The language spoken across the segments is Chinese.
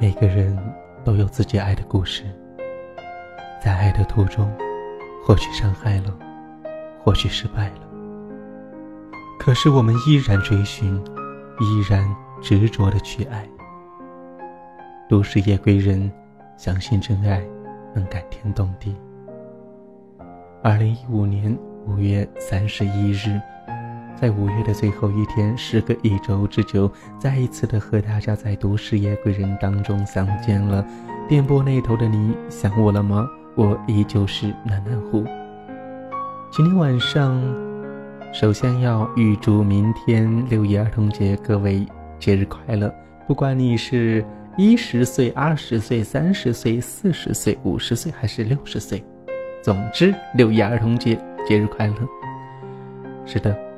每个人都有自己爱的故事，在爱的途中，或许伤害了，或许失败了，可是我们依然追寻，依然执着的去爱。都市夜归人，相信真爱能感天动地。二零一五年五月三十一日。在五月的最后一天，时隔一周之久，再一次的和大家在《都市夜归人》当中相见了。电波那头的你想我了吗？我依旧是暖暖虎。今天晚上，首先要预祝明天六一儿童节各位节日快乐。不管你是一十岁、二十岁、三十岁、四十岁、五十岁还是六十岁，总之六一儿童节节日快乐。是的。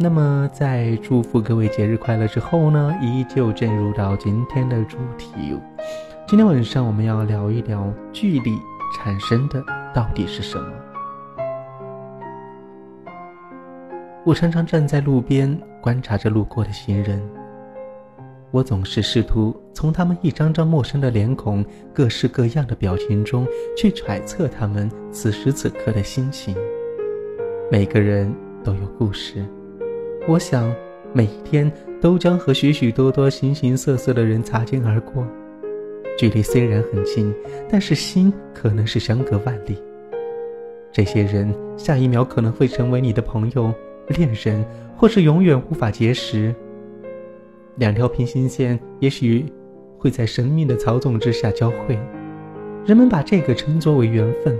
那么，在祝福各位节日快乐之后呢，依旧进入到今天的主题。今天晚上我们要聊一聊距离产生的到底是什么。我常常站在路边观察着路过的行人，我总是试图从他们一张张陌生的脸孔、各式各样的表情中去揣测他们此时此刻的心情。每个人都有故事。我想，每一天都将和许许多多形形色色的人擦肩而过，距离虽然很近，但是心可能是相隔万里。这些人下一秒可能会成为你的朋友、恋人，或是永远无法结识。两条平行线也许会在生命的操纵之下交汇，人们把这个称作为缘分。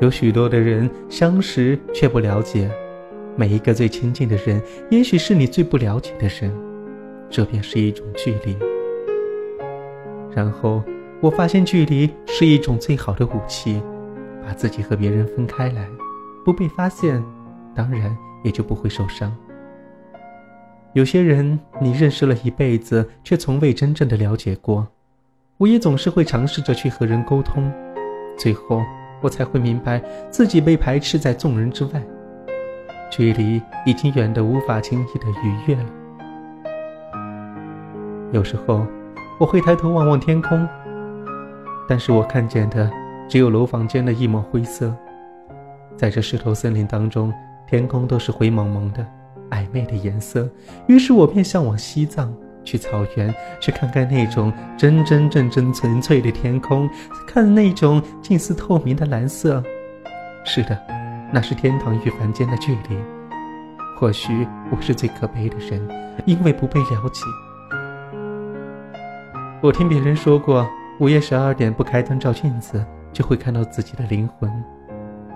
有许多的人相识却不了解。每一个最亲近的人，也许是你最不了解的人，这便是一种距离。然后我发现，距离是一种最好的武器，把自己和别人分开来，不被发现，当然也就不会受伤。有些人你认识了一辈子，却从未真正的了解过。我也总是会尝试着去和人沟通，最后我才会明白，自己被排斥在众人之外。距离已经远得无法轻易的逾越了。有时候，我会抬头望望天空，但是我看见的只有楼房间的一抹灰色。在这石头森林当中，天空都是灰蒙蒙的、暧昧的颜色。于是我便向往西藏，去草原，去看看那种真真正正纯粹的天空，看那种近似透明的蓝色。是的。那是天堂与凡间的距离。或许我是最可悲的人，因为不被了解。我听别人说过，午夜十二点不开灯照镜子，就会看到自己的灵魂。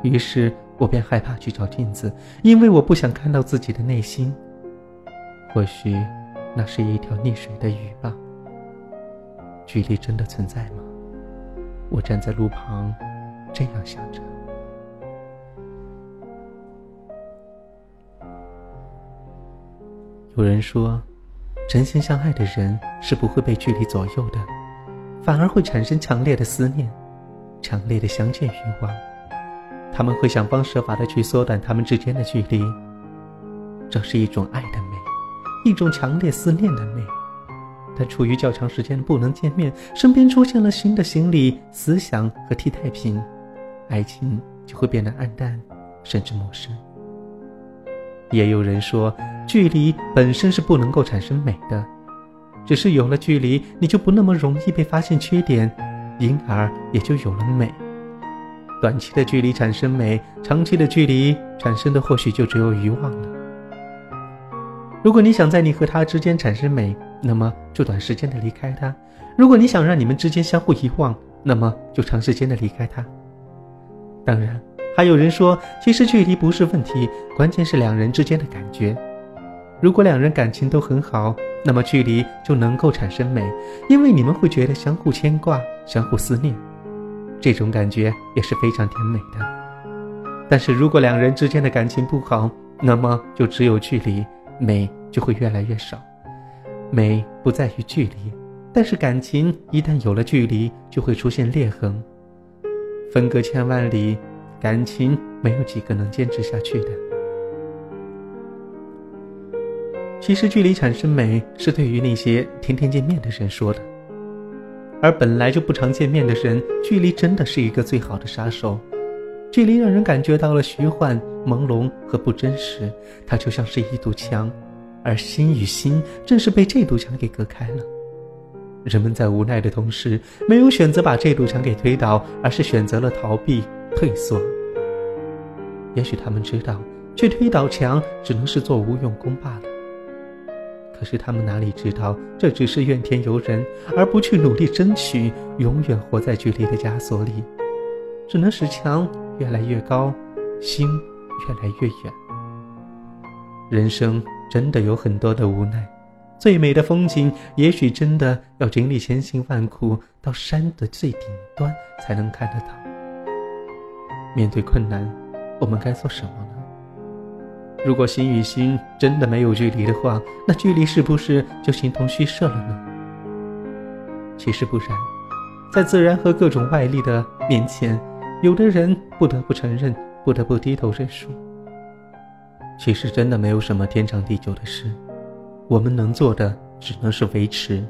于是我便害怕去照镜子，因为我不想看到自己的内心。或许那是一条溺水的鱼吧。距离真的存在吗？我站在路旁，这样想着。有人说，真心相爱的人是不会被距离左右的，反而会产生强烈的思念，强烈的相见欲望。他们会想方设法的去缩短他们之间的距离。这是一种爱的美，一种强烈思念的美。但处于较长时间不能见面，身边出现了新的心理、思想和替代品，爱情就会变得暗淡，甚至陌生。也有人说。距离本身是不能够产生美的，只是有了距离，你就不那么容易被发现缺点，因而也就有了美。短期的距离产生美，长期的距离产生的或许就只有遗忘了。如果你想在你和他之间产生美，那么就短时间的离开他；如果你想让你们之间相互遗忘，那么就长时间的离开他。当然，还有人说，其实距离不是问题，关键是两人之间的感觉。如果两人感情都很好，那么距离就能够产生美，因为你们会觉得相互牵挂、相互思念，这种感觉也是非常甜美的。但是如果两人之间的感情不好，那么就只有距离，美就会越来越少。美不在于距离，但是感情一旦有了距离，就会出现裂痕。分隔千万里，感情没有几个能坚持下去的。其实，距离产生美是对于那些天天见面的人说的。而本来就不常见面的人，距离真的是一个最好的杀手。距离让人感觉到了虚幻、朦胧和不真实，它就像是一堵墙，而心与心正是被这堵墙给隔开了。人们在无奈的同时，没有选择把这堵墙给推倒，而是选择了逃避、退缩。也许他们知道，去推倒墙只能是做无用功罢了。可是他们哪里知道，这只是怨天尤人，而不去努力争取，永远活在距离的枷锁里，只能使墙。越来越高，心越来越远。人生真的有很多的无奈，最美的风景也许真的要经历千辛万苦，到山的最顶端才能看得到。面对困难，我们该做什么？如果心与心真的没有距离的话，那距离是不是就形同虚设了呢？其实不然，在自然和各种外力的面前。有的人不得不承认，不得不低头认输。其实真的没有什么天长地久的事，我们能做的只能是维持。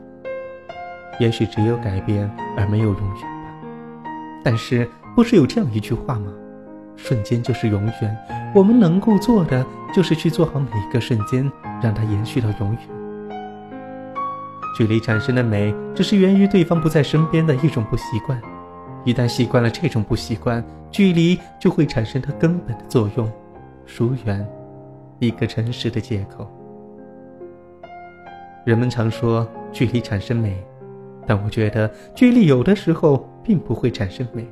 也许只有改变，而没有永远吧。但是不是有这样一句话吗？瞬间就是永远。我们能够做的就是去做好每一个瞬间，让它延续到永远。距离产生的美，只是源于对方不在身边的一种不习惯。一旦习惯了这种不习惯，距离就会产生它根本的作用，疏远，一个诚实的借口。人们常说距离产生美，但我觉得距离有的时候并不会产生美。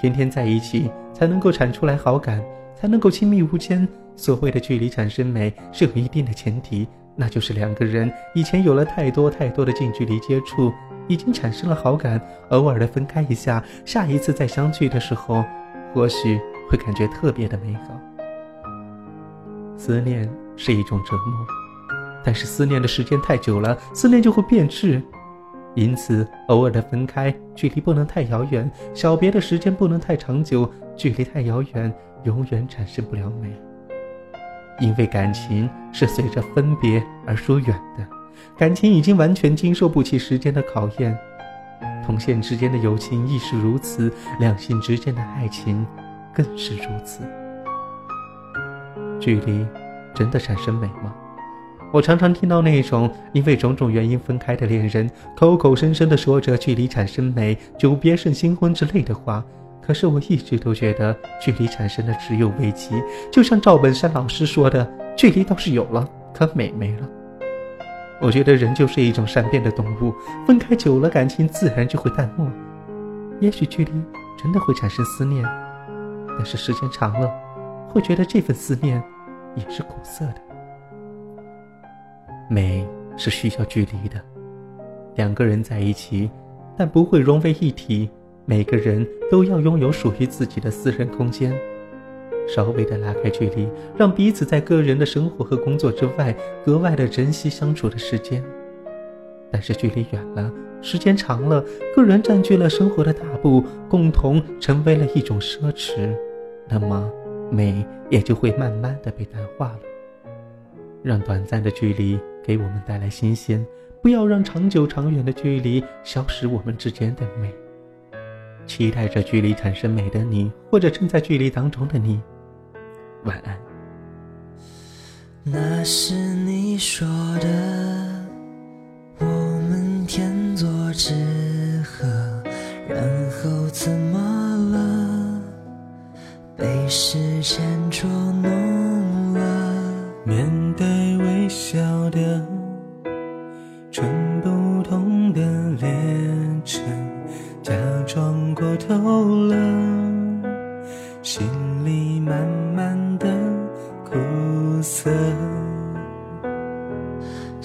天天在一起才能够产出来好感，才能够亲密无间。所谓的距离产生美，是有一定的前提，那就是两个人以前有了太多太多的近距离接触。已经产生了好感，偶尔的分开一下，下一次再相聚的时候，或许会感觉特别的美好。思念是一种折磨，但是思念的时间太久了，思念就会变质。因此，偶尔的分开，距离不能太遥远；小别的时间不能太长久，距离太遥远，永远产生不了美。因为感情是随着分别而疏远的。感情已经完全经受不起时间的考验，同性之间的友情亦是如此，两性之间的爱情更是如此。距离真的产生美吗？我常常听到那种因为种种原因分开的恋人，口口声声的说着“距离产生美，久别胜新婚”之类的话，可是我一直都觉得距离产生的只有危机。就像赵本山老师说的：“距离倒是有了，可美没了。”我觉得人就是一种善变的动物，分开久了，感情自然就会淡漠。也许距离真的会产生思念，但是时间长了，会觉得这份思念也是苦涩的。美是需要距离的，两个人在一起，但不会融为一体。每个人都要拥有属于自己的私人空间。稍微的拉开距离，让彼此在个人的生活和工作之外格外的珍惜相处的时间。但是距离远了，时间长了，个人占据了生活的大部，共同成为了一种奢侈，那么美也就会慢慢的被淡化了。让短暂的距离给我们带来新鲜，不要让长久长远的距离消失我们之间的美。期待着距离产生美的你，或者正在距离当中的你。晚安。那是你说的，我们天作之合，然后怎么了？被时间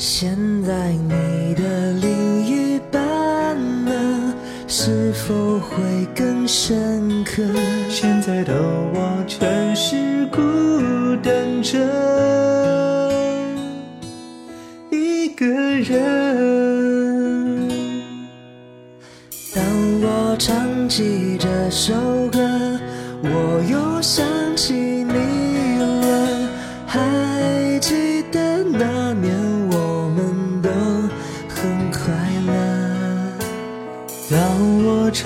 现在你的另一半呢？是否会更深刻？现在的我全是孤单着一个人。当我唱起这首歌，我又想起你了。还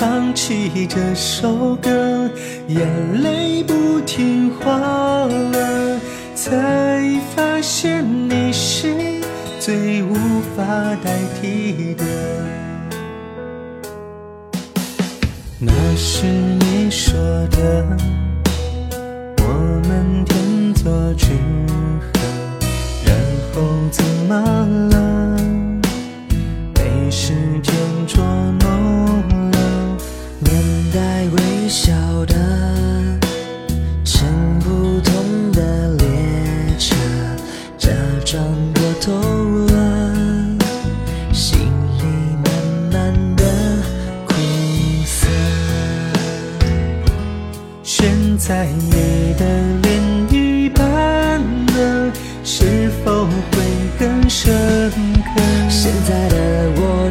唱起这首歌，眼泪不听话了，才发现你是最无法代替的。那是你说的，我们天作之合，然后怎么了？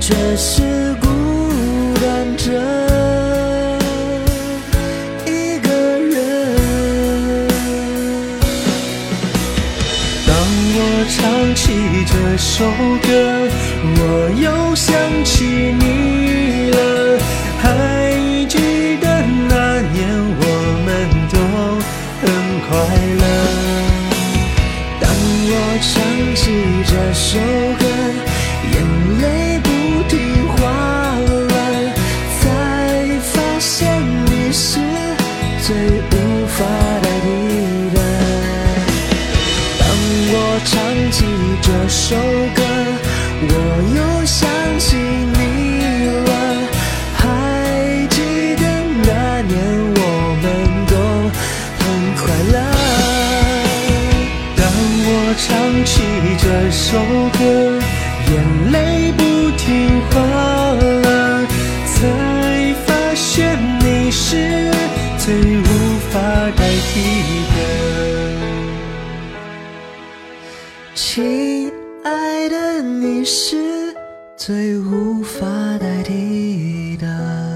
却是孤单着一个人。当我唱起这首歌，我又想起你了。还记得那年我们都很快乐。当我唱起这首首歌，眼泪不听话了，才发现你是最无法代替的。亲爱的，你是最无法代替的。